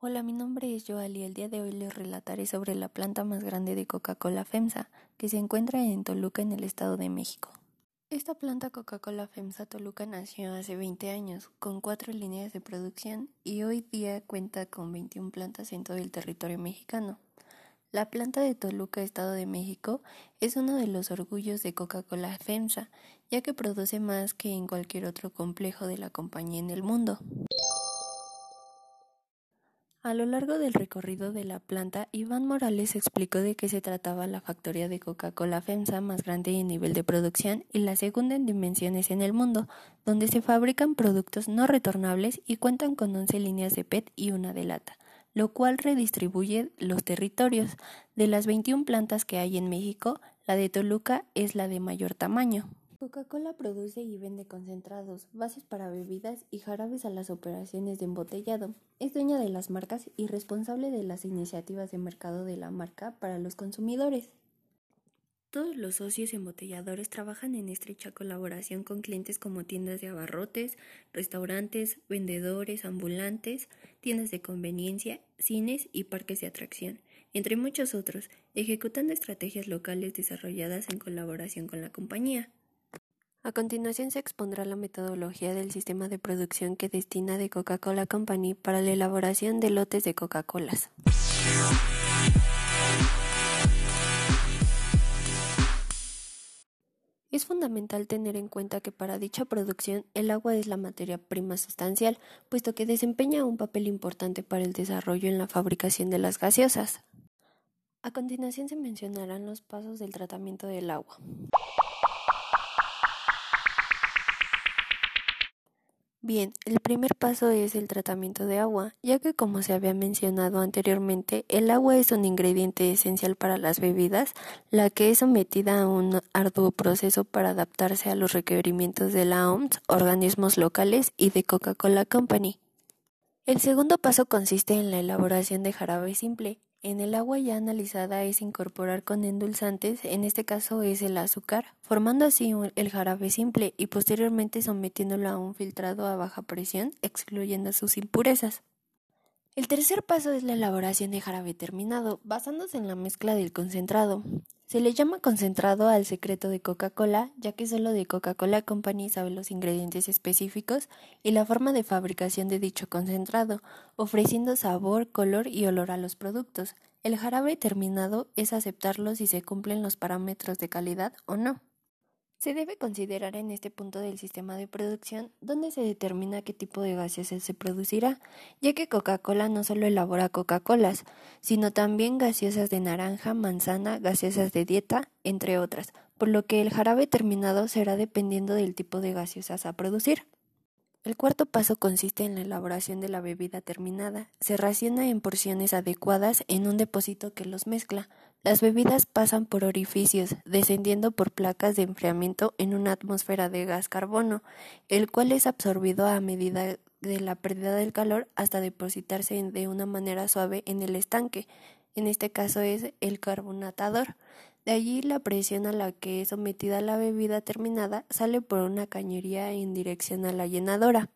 Hola, mi nombre es Joal y el día de hoy les relataré sobre la planta más grande de Coca-Cola FEMSA, que se encuentra en Toluca, en el Estado de México. Esta planta Coca-Cola FEMSA Toluca nació hace 20 años, con cuatro líneas de producción y hoy día cuenta con 21 plantas en todo el territorio mexicano. La planta de Toluca, Estado de México, es uno de los orgullos de Coca-Cola FEMSA, ya que produce más que en cualquier otro complejo de la compañía en el mundo. A lo largo del recorrido de la planta, Iván Morales explicó de qué se trataba la factoría de Coca-Cola FEMSA más grande en nivel de producción y la segunda en dimensiones en el mundo, donde se fabrican productos no retornables y cuentan con 11 líneas de PET y una de lata, lo cual redistribuye los territorios. De las 21 plantas que hay en México, la de Toluca es la de mayor tamaño. Coca-Cola produce y vende concentrados, bases para bebidas y jarabes a las operaciones de embotellado. Es dueña de las marcas y responsable de las iniciativas de mercado de la marca para los consumidores. Todos los socios embotelladores trabajan en estrecha colaboración con clientes como tiendas de abarrotes, restaurantes, vendedores ambulantes, tiendas de conveniencia, cines y parques de atracción, entre muchos otros, ejecutando estrategias locales desarrolladas en colaboración con la compañía. A continuación se expondrá la metodología del sistema de producción que destina de Coca-Cola Company para la elaboración de lotes de Coca-Colas. Es fundamental tener en cuenta que para dicha producción el agua es la materia prima sustancial, puesto que desempeña un papel importante para el desarrollo en la fabricación de las gaseosas. A continuación se mencionarán los pasos del tratamiento del agua. Bien, el primer paso es el tratamiento de agua, ya que como se había mencionado anteriormente, el agua es un ingrediente esencial para las bebidas, la que es sometida a un arduo proceso para adaptarse a los requerimientos de la OMS, organismos locales y de Coca-Cola Company. El segundo paso consiste en la elaboración de jarabe simple, en el agua ya analizada es incorporar con endulzantes, en este caso es el azúcar, formando así el jarabe simple y posteriormente sometiéndolo a un filtrado a baja presión, excluyendo sus impurezas. El tercer paso es la elaboración de jarabe terminado, basándose en la mezcla del concentrado. Se le llama concentrado al secreto de Coca-Cola, ya que solo de Coca-Cola Company sabe los ingredientes específicos y la forma de fabricación de dicho concentrado, ofreciendo sabor, color y olor a los productos. El jarabe terminado es aceptarlo si se cumplen los parámetros de calidad o no. Se debe considerar en este punto del sistema de producción donde se determina qué tipo de gaseosa se producirá, ya que Coca-Cola no solo elabora Coca-Colas, sino también gaseosas de naranja, manzana, gaseosas de dieta, entre otras, por lo que el jarabe terminado será dependiendo del tipo de gaseosas a producir. El cuarto paso consiste en la elaboración de la bebida terminada. Se raciona en porciones adecuadas en un depósito que los mezcla. Las bebidas pasan por orificios, descendiendo por placas de enfriamiento en una atmósfera de gas carbono, el cual es absorbido a medida de la pérdida del calor hasta depositarse de una manera suave en el estanque. En este caso es el carbonatador. De allí la presión a la que es sometida la bebida terminada sale por una cañería en dirección a la llenadora.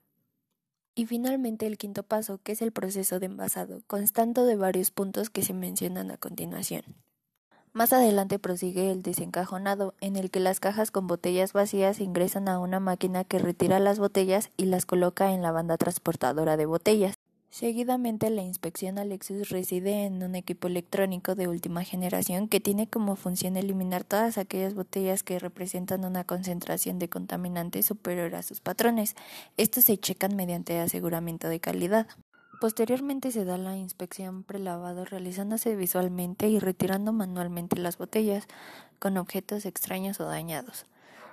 Y finalmente el quinto paso, que es el proceso de envasado, constando de varios puntos que se mencionan a continuación. Más adelante prosigue el desencajonado, en el que las cajas con botellas vacías ingresan a una máquina que retira las botellas y las coloca en la banda transportadora de botellas. Seguidamente, la inspección Alexis reside en un equipo electrónico de última generación que tiene como función eliminar todas aquellas botellas que representan una concentración de contaminantes superior a sus patrones. Estos se checan mediante aseguramiento de calidad. Posteriormente se da la inspección prelavado realizándose visualmente y retirando manualmente las botellas con objetos extraños o dañados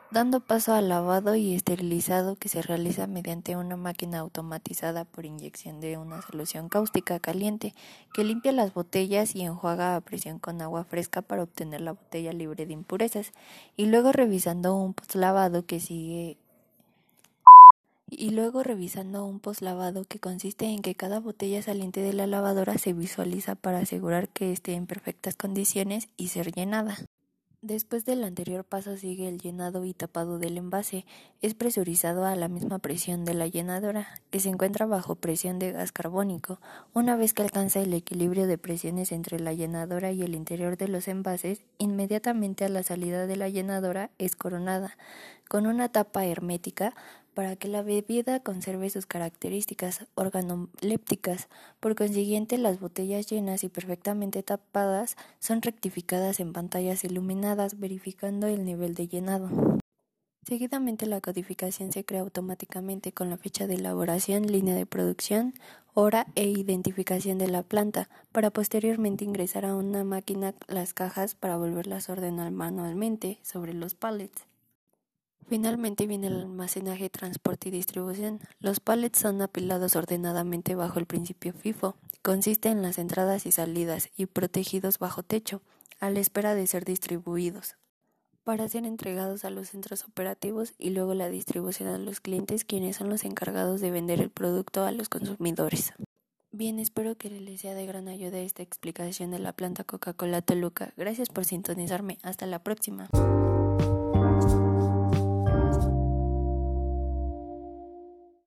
dando paso al lavado y esterilizado que se realiza mediante una máquina automatizada por inyección de una solución cáustica caliente que limpia las botellas y enjuaga a presión con agua fresca para obtener la botella libre de impurezas y luego revisando un postlavado que sigue y luego revisando un postlavado que consiste en que cada botella saliente de la lavadora se visualiza para asegurar que esté en perfectas condiciones y ser llenada. Después del anterior paso sigue el llenado y tapado del envase. Es presurizado a la misma presión de la llenadora, que se encuentra bajo presión de gas carbónico. Una vez que alcanza el equilibrio de presiones entre la llenadora y el interior de los envases, inmediatamente a la salida de la llenadora es coronada con una tapa hermética para que la bebida conserve sus características organolépticas. Por consiguiente, las botellas llenas y perfectamente tapadas son rectificadas en pantallas iluminadas, verificando el nivel de llenado. Seguidamente la codificación se crea automáticamente con la fecha de elaboración, línea de producción, hora e identificación de la planta, para posteriormente ingresar a una máquina las cajas para volverlas a ordenar manualmente sobre los pallets. Finalmente viene el almacenaje, transporte y distribución. Los pallets son apilados ordenadamente bajo el principio FIFO. Consiste en las entradas y salidas y protegidos bajo techo, a la espera de ser distribuidos, para ser entregados a los centros operativos y luego la distribución a los clientes, quienes son los encargados de vender el producto a los consumidores. Bien, espero que les sea de gran ayuda esta explicación de la planta Coca-Cola Toluca. Gracias por sintonizarme. Hasta la próxima.